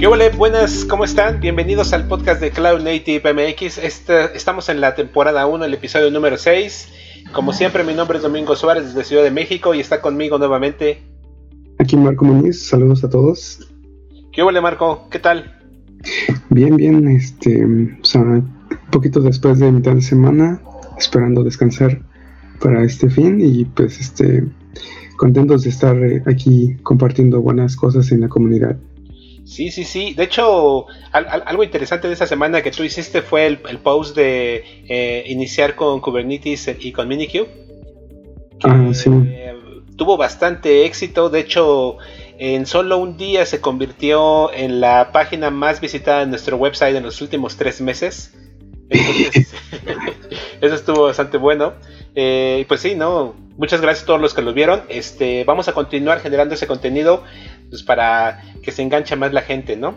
¿Qué hola? Buenas, ¿cómo están? Bienvenidos al podcast de Cloud Native MX. Este, estamos en la temporada 1, el episodio número 6. Como siempre, mi nombre es Domingo Suárez desde Ciudad de México y está conmigo nuevamente. Aquí Marco Muñiz, saludos a todos. ¿Qué hola Marco? ¿Qué tal? Bien, bien, este, o sea, un poquito después de mitad de semana, esperando descansar para este fin y pues este, contentos de estar eh, aquí compartiendo buenas cosas en la comunidad. Sí, sí, sí. De hecho, algo interesante de esta semana que tú hiciste fue el, post de eh, iniciar con Kubernetes y con Minikube. ah, sí. Eh, tuvo bastante éxito. De hecho, en solo un día se convirtió en la página más visitada en nuestro website en los últimos tres meses. eso estuvo bastante bueno. Eh, pues sí, ¿no? Muchas gracias a todos los que lo vieron. Este, vamos a continuar generando ese contenido pues, para que se enganche más la gente, ¿no?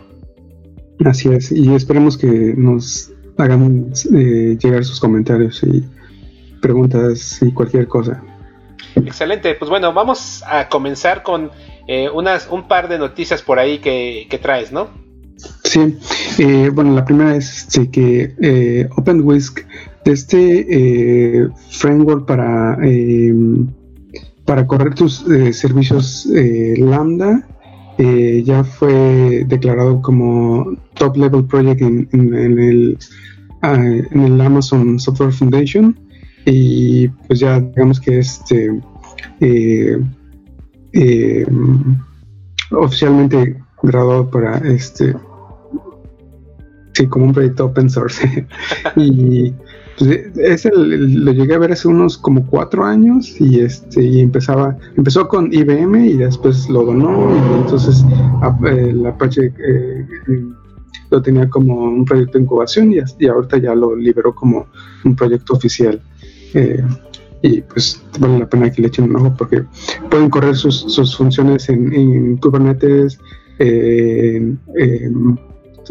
Así es, y esperemos que nos hagan eh, llegar sus comentarios y preguntas y cualquier cosa. Excelente, pues bueno, vamos a comenzar con eh, unas, un par de noticias por ahí que, traes, ¿no? Sí, eh, bueno, la primera es que eh, OpenWhisk, este framework para, para correr tus servicios Lambda, ya fue declarado como top level project en, el, ah, en el Amazon Software Foundation. Y pues ya digamos que este eh, eh, oficialmente graduado para este sí como un proyecto open source. Y pues, lo llegué a ver hace unos como cuatro años y este y empezaba empezó con IBM y después lo donó y entonces el Apache eh, lo tenía como un proyecto de incubación y, y ahorita ya lo liberó como un proyecto oficial. Eh, y pues vale la pena que le echen un ojo porque pueden correr sus, funciones en, Kubernetes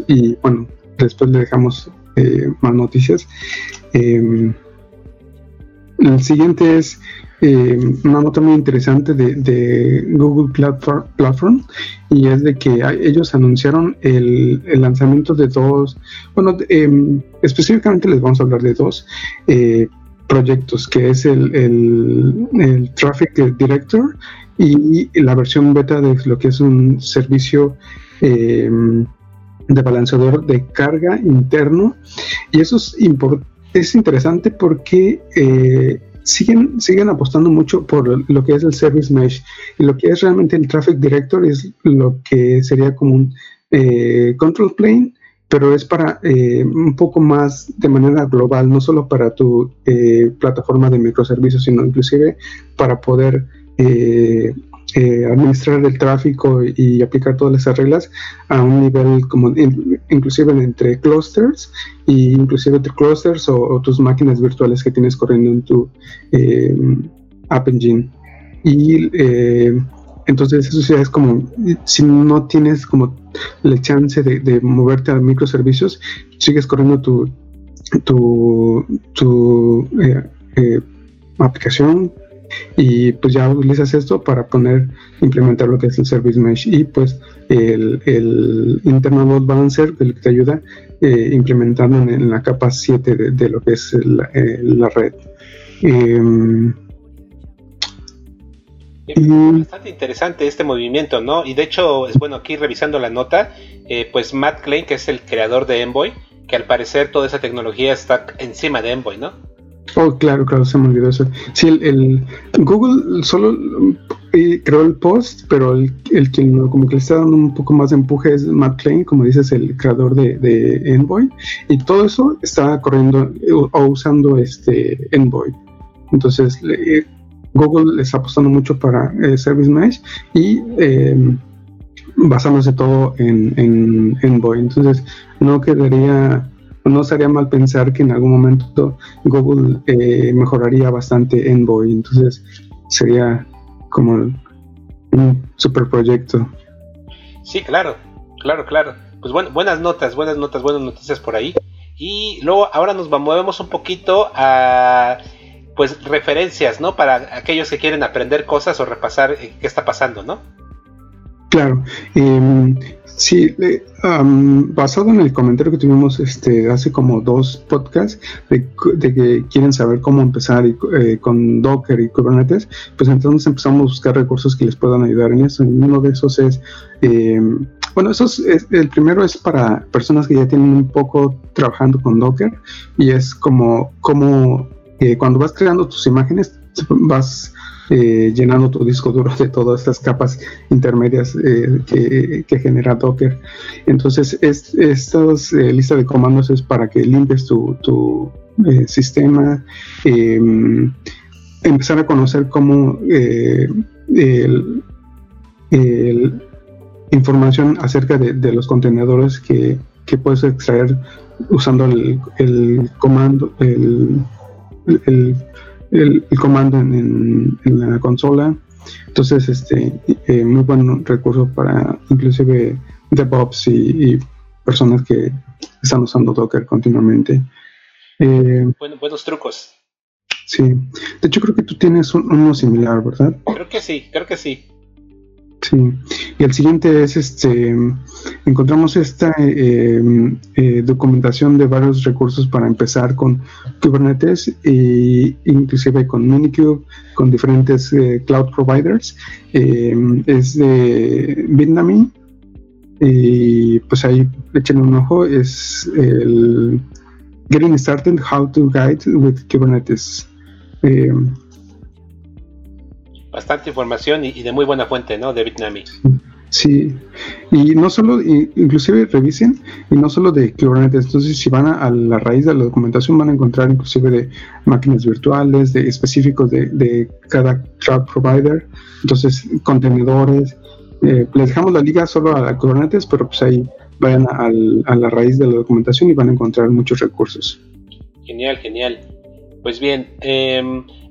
y bueno, después le dejamos eh, más noticias. Eh, el siguiente es una nota muy interesante de, Google Platform, y es de que ellos anunciaron el, lanzamiento de dos, bueno, específicamente les vamos a hablar de dos, proyectos, que es el, el, Traffic Director y la versión beta de lo que es un servicio em, de balanceador de carga interno. Y eso es, es interesante porque eh, siguen, siguen apostando mucho por lo que es el Service Mesh. Y lo que es realmente el Traffic Director es lo que sería como un eh, control plane pero es para eh, un poco más de manera global, no solo para tu plataforma de microservicios, sino inclusive para poder administrar el tráfico y aplicar todas esas reglas a un nivel como inclusive entre clusters y inclusive entre clusters o, tus máquinas virtuales que tienes corriendo en tu App Engine. Y entonces eso ya es como, si no tienes como la chance de, moverte a microservicios, sigues corriendo tu, tu, tu eh, eh, aplicación y pues ya utilizas esto para poner, implementar lo que es el Service Mesh y pues el, el Internal Load Balancer el que te ayuda eh, implementando en, la capa 7 de, lo que es la, la red. Em, es bastante interesante este movimiento, ¿no? Y de hecho, es bueno, aquí revisando la nota, eh, pues Matt Klein, que es el creador de Envoy, que al parecer toda esa tecnología está encima de Envoy, ¿no? Oh, claro, claro, se me olvidó eso. Sí, el, Google solo eh, creó el post, pero el, que como que le está dando un poco más de empuje es Matt Klein, como dices, el creador de, Envoy, y todo eso está corriendo o usando este Envoy. Entonces, Google está apostando mucho para eh, Service Mesh y eh, basándose todo en Envoy. Entonces, no quedaría, no sería mal pensar que en algún momento Google eh, mejoraría bastante Envoy. Entonces, sería como un super proyecto. Sí, claro, claro, claro. Pues bueno, buenas notas, buenas notas, buenas noticias por ahí. Y luego ahora nos movemos un poquito a pues referencias, ¿no? Para aquellos que quieren aprender cosas o repasar eh, qué está pasando, ¿no? Claro. Eh, sí, basado en el comentario que tuvimos este, hace como dos podcasts de, que quieren saber cómo empezar eh, con Docker y Kubernetes, pues entonces empezamos a buscar recursos que les puedan ayudar en eso. Y uno de esos es, eh, bueno, eso es, el primero es para personas que ya tienen un poco trabajando con Docker y es como, como eh, cuando vas creando tus imágenes, vas eh, llenando tu disco duro de todas estas capas intermedias eh, que, genera Docker. Entonces, es, esta eh, lista de comandos es para que limpies tu, sistema, em, empezar a conocer cómo el, información acerca de, los contenedores que, puedes extraer usando el, comando, el el, comando en, la consola. Entonces, este, eh, muy buen recurso para inclusive DevOps y, personas que están usando Docker continuamente. Eh, buenos trucos. Sí, de hecho creo que tú tienes uno similar, ¿verdad? Creo que sí, creo que sí. Sí, y el siguiente es este, encontramos esta eh, eh, documentación de varios recursos para empezar con Kubernetes e inclusive con Minikube, con diferentes eh, cloud providers. es de Bitnami. Y pues ahí echen un ojo, es el Getting Started, How to Guide with Kubernetes bastante información y, de muy buena fuente, ¿no? De Bitnami. Sí, y no solo, inclusive revisen, y no solo de Kubernetes, entonces si van a, la raíz de la documentación van a encontrar inclusive de máquinas virtuales, de específicos de, cada cloud provider, entonces contenedores, eh, les dejamos la liga solo a Kubernetes, pero pues ahí vayan a la raíz de la documentación y van a encontrar muchos recursos. Genial, genial. Pues bien, eh,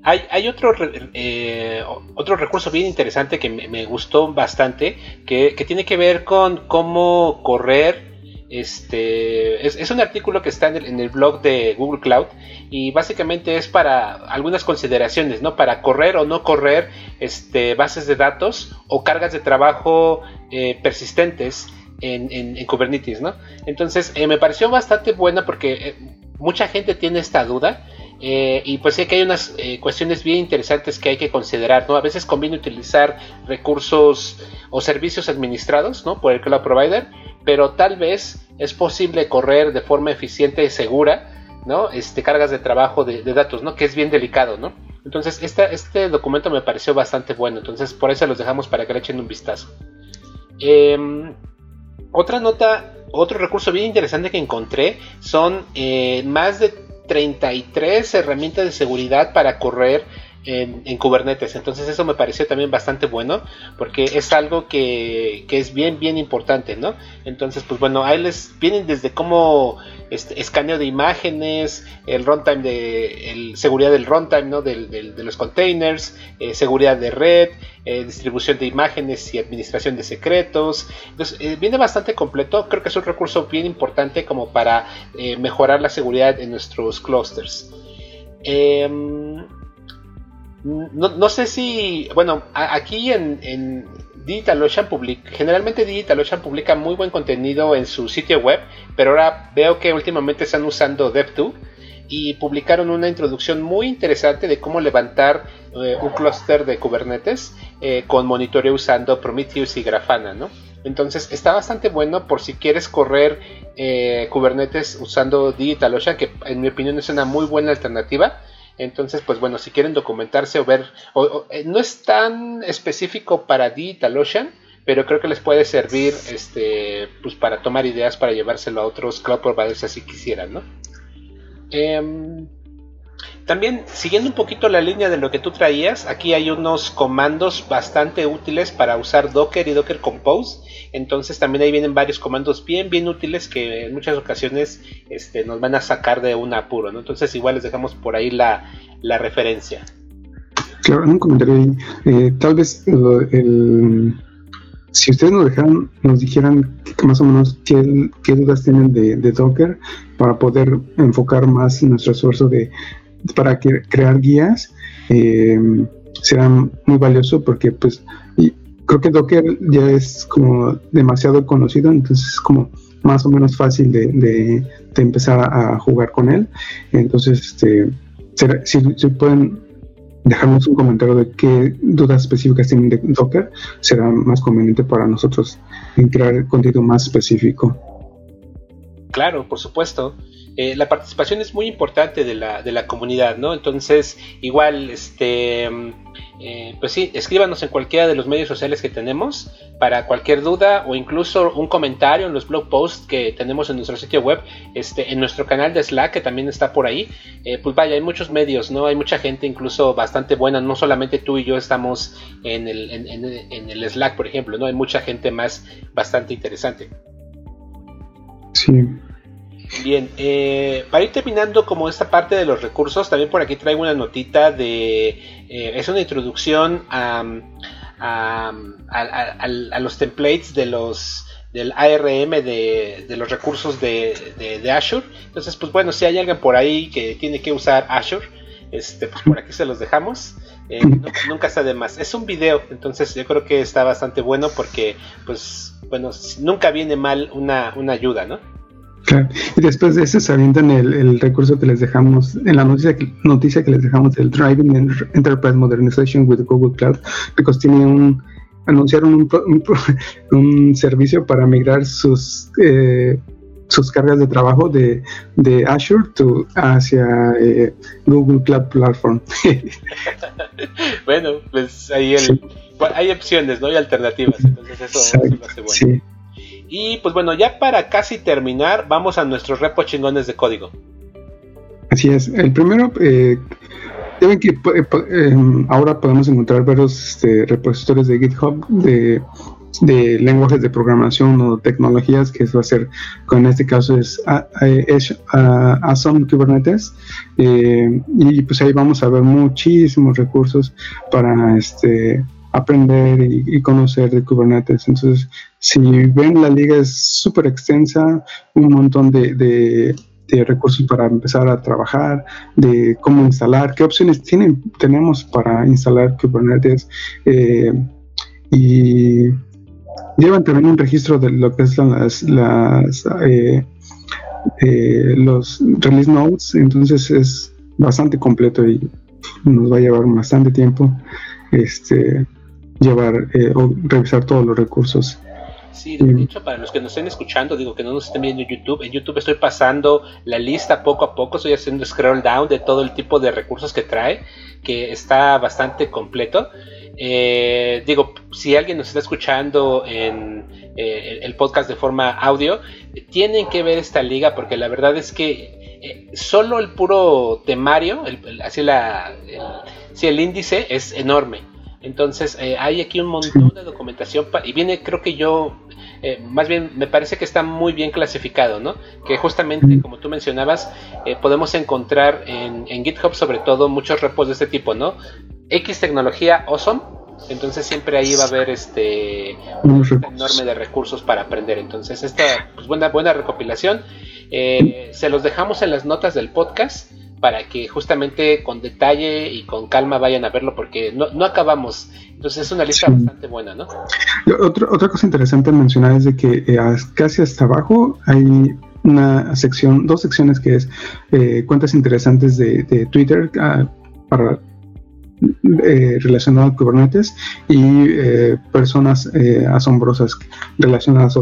hay, otro, eh, otro recurso bien interesante que me, gustó bastante, que, tiene que ver con cómo correr. Este es, un artículo que está en el, blog de Google Cloud y básicamente es para algunas consideraciones, ¿no? Para correr o no correr este, bases de datos o cargas de trabajo eh, persistentes en, Kubernetes, ¿no? Entonces eh, me pareció bastante buena porque mucha gente tiene esta duda eh, y pues sí que hay unas eh, cuestiones bien interesantes que hay que considerar, ¿no? A veces conviene utilizar recursos o servicios administrados, ¿no? Por el cloud provider, pero tal vez es posible correr de forma eficiente y segura, ¿no? Este, cargas de trabajo de, datos, ¿no? Que es bien delicado, ¿no? Entonces, este documento me pareció bastante bueno, entonces por eso los dejamos para que le echen un vistazo. Em, otra nota, otro recurso bien interesante que encontré son eh, más de 33 herramientas de seguridad para correr en, Kubernetes. Entonces eso me pareció también bastante bueno porque es algo que, es bien, bien importante, ¿no? Entonces, pues bueno, ahí les vienen desde cómo este, escaneo de imágenes, el runtime de seguridad del runtime, ¿no? de los containers, eh, seguridad de red, eh, distribución de imágenes y administración de secretos. Entonces, eh, viene bastante completo. Creo que es un recurso bien importante como para mejorar la seguridad en nuestros clusters. Em, no, sé si, bueno, aquí en, DigitalOcean publica, generalmente DigitalOcean publica muy buen contenido en su sitio web, pero ahora veo que últimamente están usando Dev2 y publicaron una introducción muy interesante de cómo levantar eh, un clúster de Kubernetes eh, con monitoreo usando Prometheus y Grafana, ¿no? Entonces está bastante bueno por si quieres correr eh, Kubernetes usando DigitalOcean, que en mi opinión es una muy buena alternativa entonces, pues bueno, si quieren documentarse o ver, eh, no es tan específico para DigitalOcean, pero creo que les puede servir este, pues para tomar ideas para llevárselo a otros cloud providers si quisieran, ¿no? Em, también, siguiendo un poquito la línea de lo que tú traías, aquí hay unos comandos bastante útiles para usar Docker y Docker Compose entonces también ahí vienen varios comandos bien, bien útiles que en muchas ocasiones este, nos van a sacar de un apuro, ¿no? Entonces igual les dejamos por ahí la, referencia. Claro, un comentario ahí. Eh, tal vez el, si ustedes nos dejaran, nos dijeran más o menos qué, dudas tienen de, Docker para poder enfocar más nuestro esfuerzo de para crear guías, eh, será muy valioso porque pues creo que Docker ya es como demasiado conocido, entonces es como más o menos fácil de, empezar a, jugar con él. Entonces, este, si, si, pueden dejarnos un comentario de qué dudas específicas tienen de Docker, será más conveniente para nosotros crear contenido más específico. Claro, por supuesto. Eh, la participación es muy importante de la, de la comunidad, ¿no? Entonces, igual, este, eh, pues sí, escríbanos en cualquiera de los medios sociales que tenemos para cualquier duda o incluso un comentario en los blog posts que tenemos en nuestro sitio web, este, en nuestro canal de Slack que también está por ahí. Eh, pues vaya, hay muchos medios, ¿no? Hay mucha gente incluso bastante buena, no solamente tú y yo estamos en el, en el Slack, por ejemplo, ¿no? Hay mucha gente más bastante interesante. Sí. Bien, eh, para ir terminando como esta parte de los recursos, también por aquí traigo una notita de... Eh, es una introducción a, los templates de los del ARM de, los recursos de, Azure. Entonces, pues bueno, si hay alguien por ahí que tiene que usar Azure, este, pues por aquí se los dejamos. Eh, nunca está de más. Es un video, entonces yo creo que está bastante bueno porque, pues, bueno, nunca viene mal una, una ayuda, ¿no? Claro. Y después de eso se avientan el, recurso que les dejamos, en la noticia que, noticia que les dejamos del Driving Enterprise Modernization with Google Cloud, porque tiene un, anunciaron un, un, servicio para migrar sus eh, sus cargas de trabajo de, de Azure to, hacia eh, Google Cloud Platform. bueno, pues ahí hay opciones, ¿no? Hay alternativas, entonces eso, lo hace bueno. Sí. Y pues bueno, ya para casi terminar, vamos a nuestros repos chingones de código. Así es. El primero, eh, que eh, em, ahora podemos encontrar varios este, repositorios de GitHub de, lenguajes de programación o tecnologías, que va a ser, en este caso es, Awesome Kubernetes. Eh, y pues ahí vamos a ver muchísimos recursos para este aprender y, conocer de Kubernetes. Entonces, si ven, la liga es súper extensa, un montón de, recursos para empezar a trabajar, de cómo instalar, qué opciones tienen, tenemos para instalar Kubernetes. Eh, y llevan también un registro de lo que las, las eh, eh, los release notes, entonces es bastante completo y nos va a llevar bastante tiempo. Este, llevar eh, o revisar todos los recursos. Sí, de hecho, para los que nos estén escuchando, digo que no nos estén viendo en YouTube, en YouTube estoy pasando la lista poco a poco, estoy haciendo scroll down de todo el tipo de recursos que trae, que está bastante completo. Eh, digo, si alguien nos está escuchando en eh, el podcast de forma audio, tienen que ver esta liga porque la verdad es que solo el puro temario, así la, el, el índice es enorme entonces eh, hay aquí un montón de documentación y viene, creo que yo, eh, más bien me parece que está muy bien clasificado, ¿no? Que justamente, como tú mencionabas, eh, podemos encontrar en, GitHub sobre todo muchos repos de este tipo, ¿no? X tecnología awesome. Entonces siempre ahí va a haber este un enorme de recursos para aprender. Entonces esta pues, buena buena recopilación se los dejamos en las notas del podcast para que justamente con detalle y con calma vayan a verlo porque no, no acabamos. Entonces es una lista bastante buena, ¿no? Otra, otra cosa interesante mencionar es de que eh, casi hasta abajo hay una sección, dos secciones que es eh, cuentas interesantes de, Twitter ah, para eh, relacionado a Kubernetes y personas asombrosas relacionadas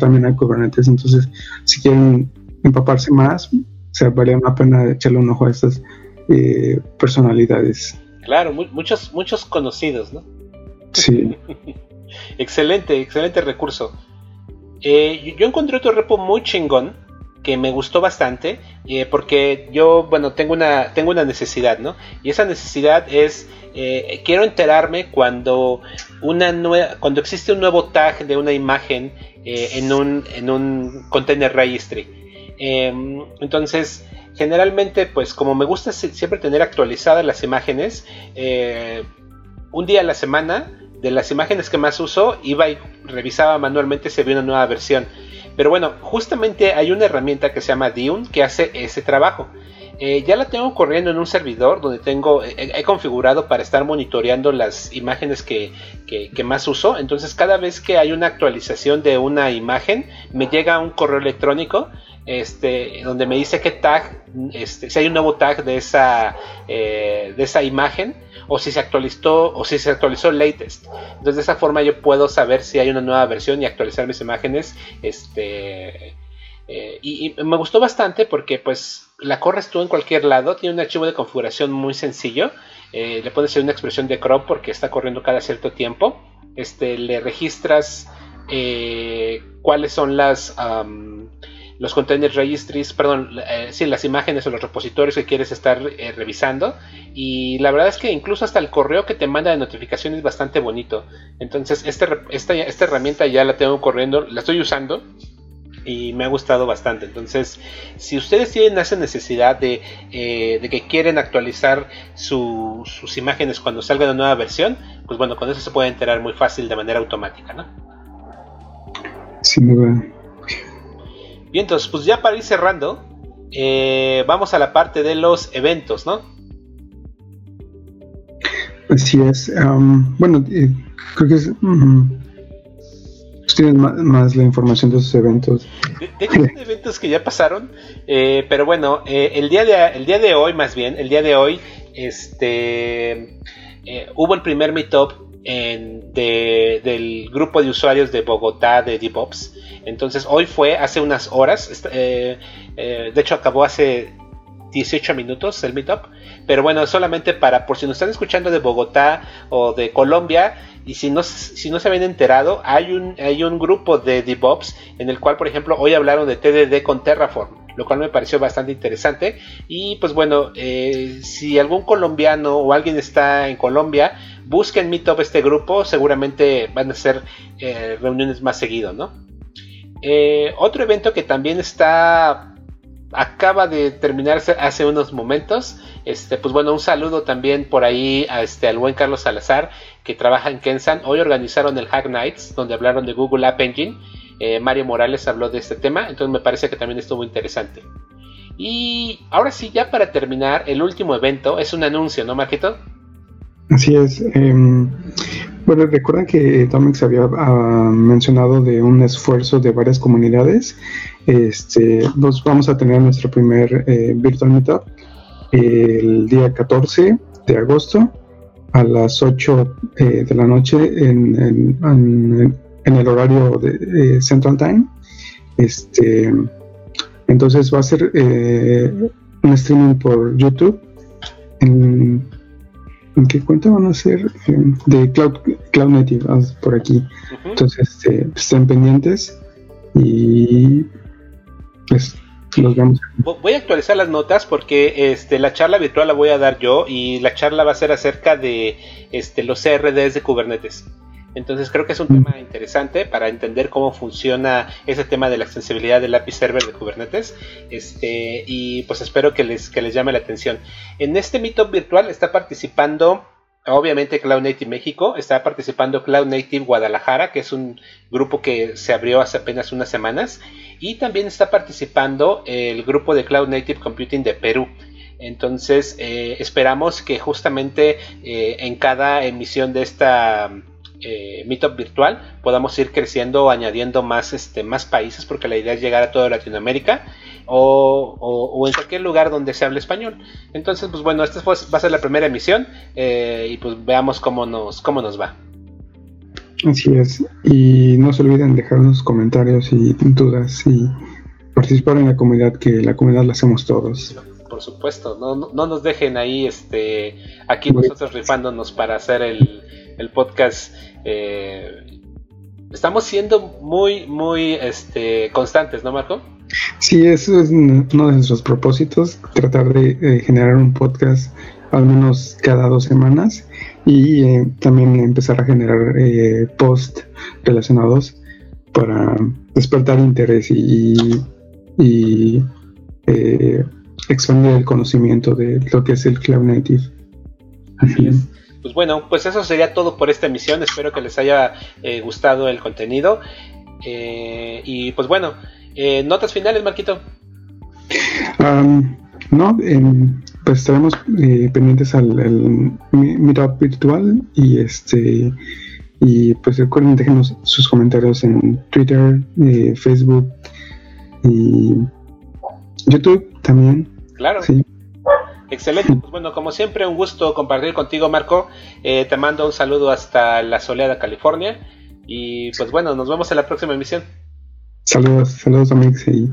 también a Kubernetes. Entonces, si quieren empaparse más, o sea, valía la pena echarle un ojo a estas eh, personalidades. Claro, muchos, muchos conocidos, ¿no? Sí. excelente, excelente recurso. Eh, yo encontré otro repo muy chingón que me gustó bastante eh, porque yo, bueno, tengo una, tengo una necesidad, ¿no? Y esa necesidad es, quiero enterarme cuando, una nueva, cuando existe un nuevo tag de una imagen en, un, en un container registry. Em, entonces, generalmente, pues como me gusta siempre tener actualizadas las imágenes, eh, un día a la semana, de las imágenes que más uso, iba y revisaba manualmente si había una nueva versión. Pero bueno, justamente hay una herramienta que se llama Dune que hace ese trabajo. Eh, ya la tengo corriendo en un servidor donde tengo, he configurado para estar monitoreando las imágenes que, más uso. Entonces cada vez que hay una actualización de una imagen, me llega un correo electrónico este, donde me dice qué tag, este, si hay un nuevo tag de esa, eh, de esa imagen o si se actualizó o si se actualizó latest. Entonces de esa forma yo puedo saber si hay una nueva versión y actualizar mis imágenes. Este, eh, y, me gustó bastante porque pues la corres tú en cualquier lado, tiene un archivo de configuración muy sencillo. Eh, le puedes hacer una expresión de crop porque está corriendo cada cierto tiempo. Este, le registras cuáles son las los container registries, perdón, eh, sí, las imágenes o los repositorios que quieres estar eh, revisando. Y la verdad es que incluso hasta el correo que te manda de notificación es bastante bonito. Entonces, este, esta, esta herramienta ya la tengo corriendo, la estoy usando y me ha gustado bastante. Entonces, si ustedes tienen esa necesidad de, eh, de que quieren actualizar sus imágenes cuando salga una nueva versión, pues bueno, con eso se puede enterar muy fácil de manera automática, ¿no? Bien, entonces, pues ya para ir cerrando, eh, vamos a la parte de los eventos, ¿no? Así es. bueno, eh, creo que es. tienen más, la información de esos eventos. De, hecho, son eventos que ya pasaron, eh, pero bueno, el, día de, el día de hoy, más bien, el día de hoy, este, hubo el primer meetup en, del grupo de usuarios de Bogotá de DevOps. Entonces hoy fue hace unas horas, eh, eh, de hecho acabó hace 18 minutos el meetup, pero bueno, solamente para, por si nos están escuchando de Bogotá o de Colombia, y si no, si no se habían enterado, hay un, hay un grupo de DevOps en el cual, por ejemplo, hoy hablaron de TDD con Terraform, lo cual me pareció bastante interesante. Y pues bueno, eh, si algún colombiano o alguien está en Colombia, busquen Meetup este grupo, seguramente van a ser reuniones más seguido, ¿no? Eh, otro evento que también está acaba de terminarse hace unos momentos. Este, pues bueno, un saludo también por ahí este, al buen Carlos Salazar, que trabaja en Kensan. Hoy organizaron el Hack Nights, donde hablaron de Google App Engine. Eh, Mario Morales habló de este tema, entonces me parece que también estuvo interesante. Y ahora sí, ya para terminar, el último evento es un anuncio, ¿no, Marquito? Así es. Em, bueno, recuerdan que se había mencionado de un esfuerzo de varias comunidades. Este, nos vamos a tener nuestro primer eh, Virtual Meetup el día 14 de agosto a las 8 eh, de la noche en, el horario de eh, Central Time. Este, entonces va a ser un streaming por YouTube. En, ¿En qué cuenta van a ser? de Cloud, Cloud Native, por aquí. Entonces, este, estén pendientes y pues los vemos. Voy a actualizar las notas porque este, la charla virtual la voy a dar yo y la charla va a ser acerca de este, los CRDs de Kubernetes. Entonces creo que es un tema interesante para entender cómo funciona ese tema de la extensibilidad del API server de Kubernetes. Este, y pues espero que les, que les llame la atención. En este meetup virtual está participando obviamente Cloud Native México, está participando Cloud Native Guadalajara, que es un grupo que se abrió hace apenas unas semanas, y también está participando el grupo de Cloud Native Computing de Perú. Entonces eh, esperamos que justamente eh, en cada emisión de esta eh, Meetup virtual podamos ir creciendo, añadiendo más, este, más países, porque la idea es llegar a toda Latinoamérica o, en cualquier lugar donde se hable español. Entonces, pues bueno, esta va a ser la primera emisión eh, y pues veamos cómo nos, cómo nos va. Así es. Y no se olviden dejarnos comentarios y dudas y participar en la comunidad, que la comunidad la hacemos todos. Por supuesto, no, no, nos dejen ahí este aquí nosotros rifándonos para hacer el, el podcast eh, estamos siendo muy, muy este, constantes, ¿no, Marco? Sí, eso es uno de nuestros propósitos, tratar de generar un podcast al menos cada dos semanas y eh, también empezar a generar eh, post relacionados para despertar interés y, y expandir el conocimiento de lo que es el Cloud Native. Así es pues bueno, pues eso sería todo por esta emisión. Espero que les haya eh, gustado el contenido. Eh, y pues bueno, eh, notas finales, Marquito. no, em, pues estaremos eh, pendientes al, meetup virtual y este y pues recuerden déjenos sus comentarios en Twitter, eh, Facebook y YouTube también. Claro. Sí. Excelente, pues bueno, como siempre, un gusto compartir contigo, Marco. Eh, te mando un saludo hasta la soleada California. Y pues bueno, nos vemos en la próxima emisión. Saludos, saludos amigos y